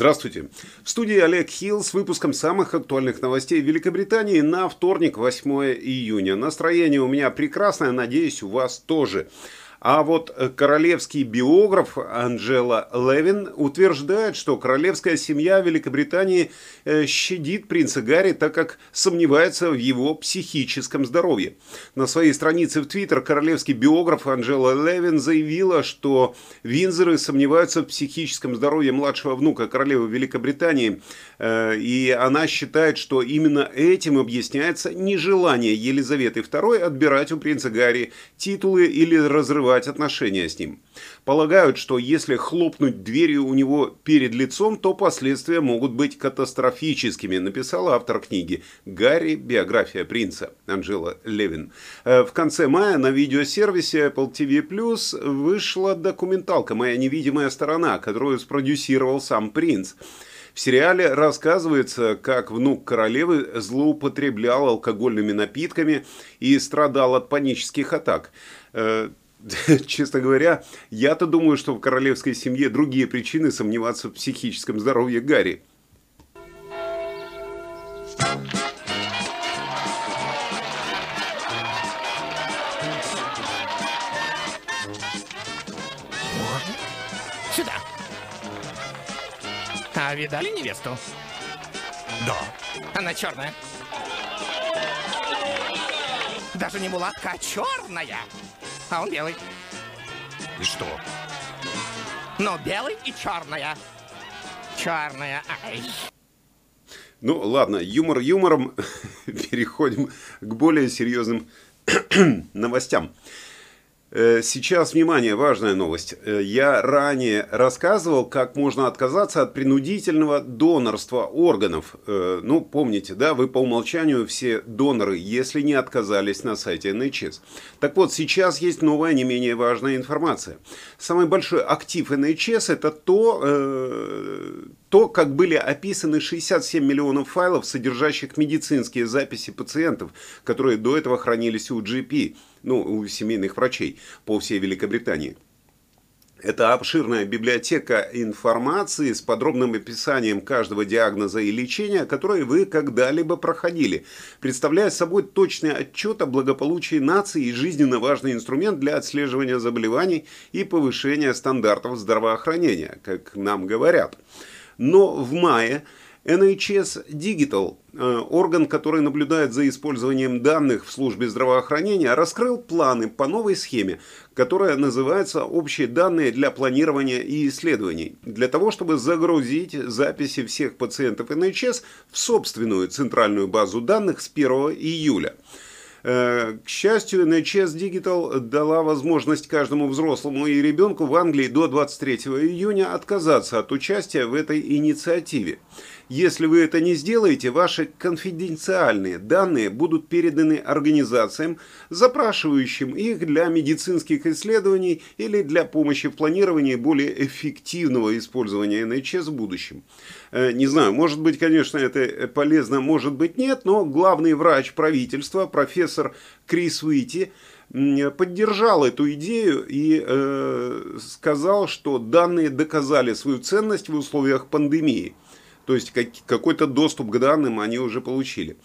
Здравствуйте. В студии Олег Хилл с выпуском самых актуальных новостей Великобритании на вторник, 8 июня. Настроение у меня прекрасное, надеюсь, у вас тоже. А вот э, королевский биограф Анджела Левин утверждает, что королевская семья Великобритании э, щадит принца Гарри, так как сомневается в его психическом здоровье. На своей странице в Твиттер королевский биограф Анджела Левин заявила, что Винзоры сомневаются в психическом здоровье младшего внука королевы Великобритании, э, и она считает, что именно этим объясняется нежелание Елизаветы II отбирать у принца Гарри титулы или разрывать разрывать отношения с ним. Полагают, что если хлопнуть дверью у него перед лицом, то последствия могут быть катастрофическими, написал автор книги «Гарри. Биография принца» Анжела Левин. Э, в конце мая на видеосервисе Apple TV+, вышла документалка «Моя невидимая сторона», которую спродюсировал сам принц. В сериале рассказывается, как внук королевы злоупотреблял алкогольными напитками и страдал от панических атак. Честно говоря, я-то думаю, что в королевской семье другие причины сомневаться в психическом здоровье Гарри. Сюда. А видали невесту? Да. Она черная. Даже не мулатка, а черная а он белый. И что? Ну, белый и черная. Черная, ай. Ну, ладно, юмор юмором. Переходим к более серьезным новостям. Э, сейчас, внимание, важная новость. Э, я ранее рассказывал, как можно отказаться от принудительного донорства органов. Э, ну, помните, да, вы по умолчанию все доноры, если не отказались на сайте NHS. Так вот, сейчас есть новая, не менее важная информация. Самый большой актив NHS это то, то, как были описаны 67 миллионов файлов, содержащих медицинские записи пациентов, которые до этого хранились у GP, ну, у семейных врачей по всей Великобритании. Это обширная библиотека информации с подробным описанием каждого диагноза и лечения, которые вы когда-либо проходили, представляя собой точный отчет о благополучии нации и жизненно важный инструмент для отслеживания заболеваний и повышения стандартов здравоохранения, как нам говорят. Но в мае NHS Digital, э, орган, который наблюдает за использованием данных в службе здравоохранения, раскрыл планы по новой схеме, которая называется «Общие данные для планирования и исследований», для того, чтобы загрузить записи всех пациентов NHS в собственную центральную базу данных с 1 июля. Э, к счастью, NHS Digital дала возможность каждому взрослому и ребенку в Англии до 23 июня отказаться от участия в этой инициативе. Если вы это не сделаете, ваши конфиденциальные данные будут переданы организациям, запрашивающим их для медицинских исследований или для помощи в планировании более эффективного использования NHS в будущем. Э, не знаю, может быть, конечно, это полезно, может быть, нет, но главный врач правительства, профессор Крис Уити, поддержал эту идею и э, сказал, что данные доказали свою ценность в условиях пандемии. То есть как, какой-то доступ к данным они уже получили.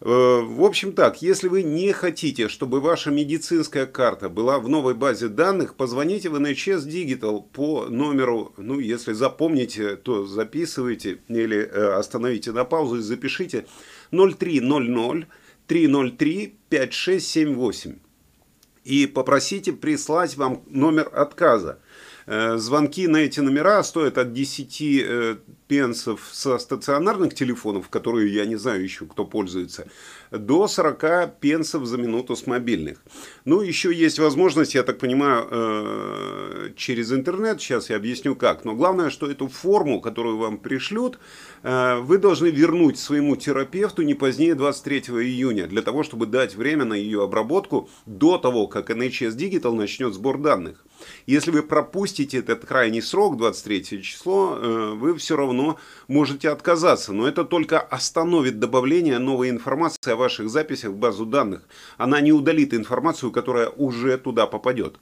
Э, в общем так, если вы не хотите, чтобы ваша медицинская карта была в новой базе данных, позвоните в NHS Digital по номеру, ну если запомните, то записывайте или э, остановите на паузу и запишите 0300 303 5678 и попросите прислать вам номер отказа. Э, звонки на эти номера стоят от 10 э, пенсов со стационарных телефонов, которые я не знаю еще, кто пользуется, до 40 пенсов за минуту с мобильных. Ну, еще есть возможность, я так понимаю, э, через интернет, сейчас я объясню как. Но главное, что эту форму, которую вам пришлют, вы должны вернуть своему терапевту не позднее 23 июня, для того, чтобы дать время на ее обработку до того, как NHS Digital начнет сбор данных. Если вы пропустите этот крайний срок, 23 число, э, вы все равно можете отказаться. Но это только остановит добавление новой информации о ваших записях в базу данных. Она не удалит информацию, которая уже туда попадет.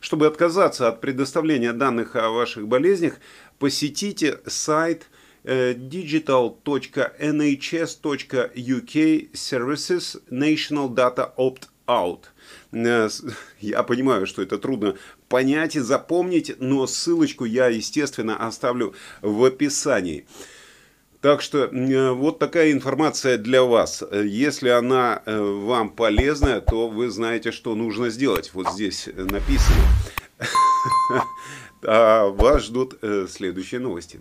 Чтобы отказаться от предоставления данных о ваших болезнях, посетите сайт digital.nhs.uk services national data opt-out. Я понимаю, что это трудно понять и запомнить, но ссылочку я, естественно, оставлю в описании. Так что вот такая информация для вас. Если она э, вам полезная, то вы знаете, что нужно сделать. Вот здесь написано. А вас ждут э, следующие новости.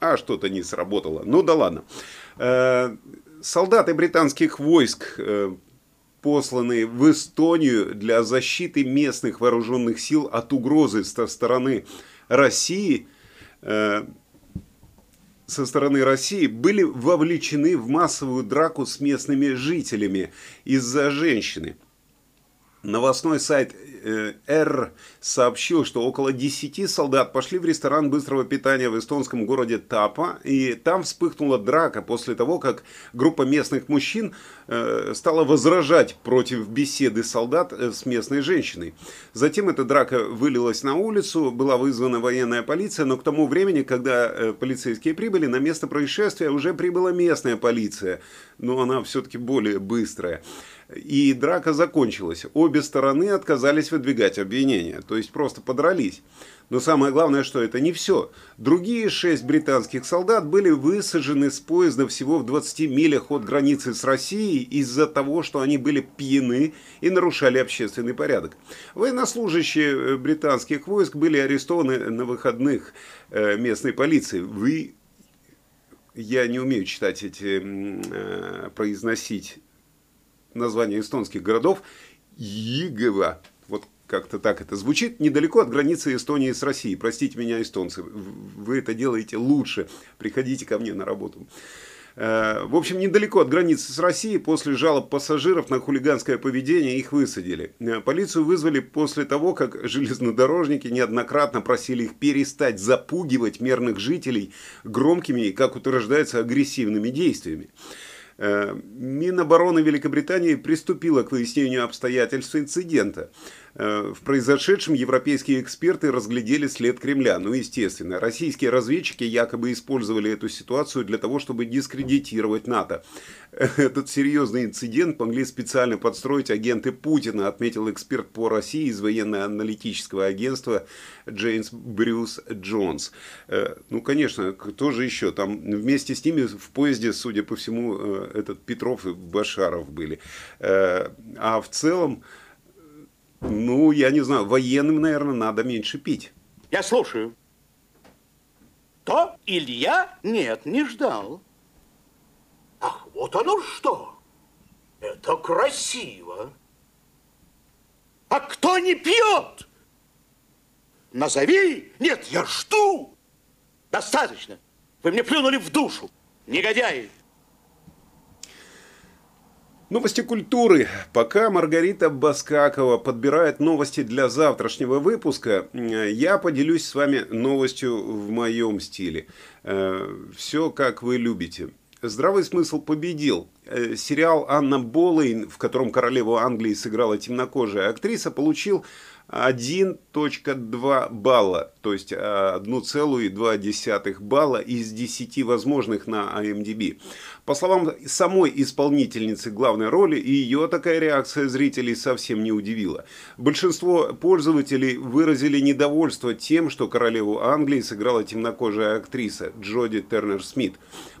А что-то не сработало. Ну да ладно. Э, солдаты британских войск, э, посланные в Эстонию для защиты местных вооруженных сил от угрозы со стороны России, со стороны России были вовлечены в массовую драку с местными жителями из-за женщины. Новостной сайт э, R сообщил, что около 10 солдат пошли в ресторан быстрого питания в эстонском городе Тапа, и там вспыхнула драка после того, как группа местных мужчин э, стала возражать против беседы солдат э, с местной женщиной. Затем эта драка вылилась на улицу, была вызвана военная полиция, но к тому времени, когда полицейские прибыли, на место происшествия уже прибыла местная полиция, но она все-таки более быстрая. И драка закончилась. Обе стороны отказались выдвигать обвинения, то есть просто подрались. Но самое главное, что это не все. Другие шесть британских солдат были высажены с поезда всего в 20 милях от границы с Россией из-за того, что они были пьяны и нарушали общественный порядок. Военнослужащие э, британских войск были арестованы на выходных э, местной полиции. Вы я не умею читать эти, э, произносить названия эстонских городов Игова. Вот как-то так это звучит, недалеко от границы Эстонии с Россией. Простите меня, эстонцы, вы это делаете лучше. Приходите ко мне на работу. Э, в общем, недалеко от границы с Россией после жалоб пассажиров на хулиганское поведение их высадили. Э, полицию вызвали после того, как железнодорожники неоднократно просили их перестать запугивать мирных жителей громкими и, как утверждается, агрессивными действиями. Э, Минобороны Великобритании приступила к выяснению обстоятельств инцидента. Э, в произошедшем европейские эксперты разглядели след Кремля. Ну, естественно, российские разведчики якобы использовали эту ситуацию для того, чтобы дискредитировать НАТО. Этот серьезный инцидент могли специально подстроить агенты Путина, отметил эксперт по России из военно-аналитического агентства Джеймс Брюс Джонс. Э, ну, конечно, кто же еще? Там вместе с ними в поезде, судя по всему, э, этот Петров и Башаров были. А в целом, ну, я не знаю, военным, наверное, надо меньше пить. Я слушаю. То Илья? Нет, не ждал. Ах, вот оно что! Это красиво. А кто не пьет? Назови. Нет, я жду. Достаточно. Вы мне плюнули в душу. Негодяи. Новости культуры. Пока Маргарита Баскакова подбирает новости для завтрашнего выпуска, я поделюсь с вами новостью в моем стиле. Э, Все как вы любите. Здравый смысл победил. Э, сериал Анна Болейн, в котором королеву Англии сыграла темнокожая актриса, получил 1.2 балла, то есть 1,2 балла из 10 возможных на IMDb. По словам самой исполнительницы главной роли, ее такая реакция зрителей совсем не удивила. Большинство пользователей выразили недовольство тем, что королеву Англии сыграла темнокожая актриса Джоди Тернер-Смит.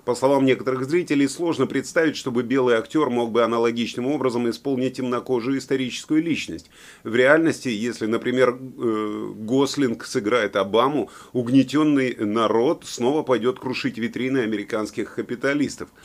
По словам некоторых зрителей, сложно представить, чтобы белый актер мог бы аналогичным образом исполнить темнокожую историческую личность. В реальности, если, например, э, Гослинг сыграет Обаму, угнетенный народ снова пойдет крушить витрины американских капиталистов.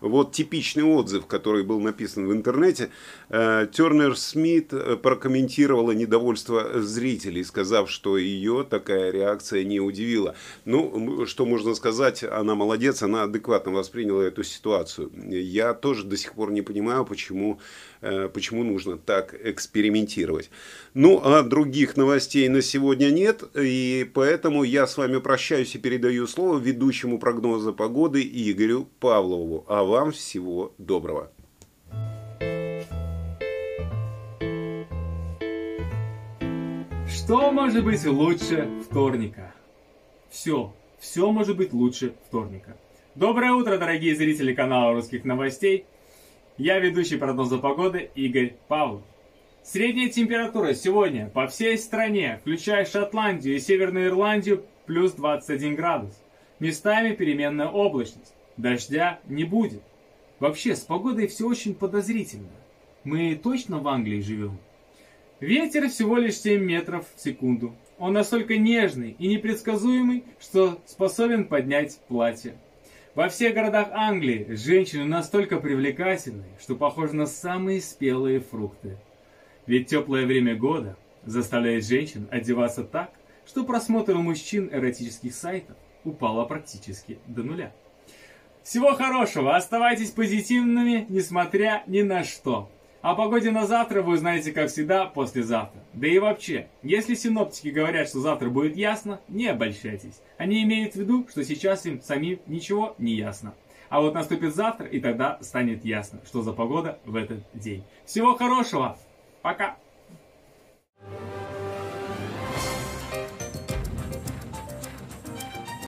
Вот типичный отзыв, который был написан в интернете. Э, Тернер Смит э, прокомментировала недовольство зрителей, сказав, что ее такая реакция не удивила. Ну, что можно сказать, она молодец, она адекватно восприняла эту ситуацию. Я тоже до сих пор не понимаю, почему, э, почему нужно так экспериментировать. Ну, а других новостей на сегодня нет, и поэтому я с вами прощаюсь и передаю слово ведущему прогноза погоды Игорю Павлову. А вам всего доброго. Что может быть лучше вторника? Все, все может быть лучше вторника. Доброе утро, дорогие зрители канала русских новостей. Я ведущий прогноза погоды Игорь Павлов. Средняя температура сегодня по всей стране, включая Шотландию и Северную Ирландию, плюс 21 градус. Местами переменная облачность. Дождя не будет. Вообще, с погодой все очень подозрительно. Мы точно в Англии живем? Ветер всего лишь 7 метров в секунду. Он настолько нежный и непредсказуемый, что способен поднять платье. Во всех городах Англии женщины настолько привлекательны, что похожи на самые спелые фрукты. Ведь теплое время года заставляет женщин одеваться так, что просмотр у мужчин эротических сайтов упало практически до нуля. Всего хорошего, оставайтесь позитивными, несмотря ни на что. О погоде на завтра вы узнаете, как всегда, послезавтра. Да и вообще, если синоптики говорят, что завтра будет ясно, не обольщайтесь. Они имеют в виду, что сейчас им самим ничего не ясно. А вот наступит завтра, и тогда станет ясно, что за погода в этот день. Всего хорошего! Пока!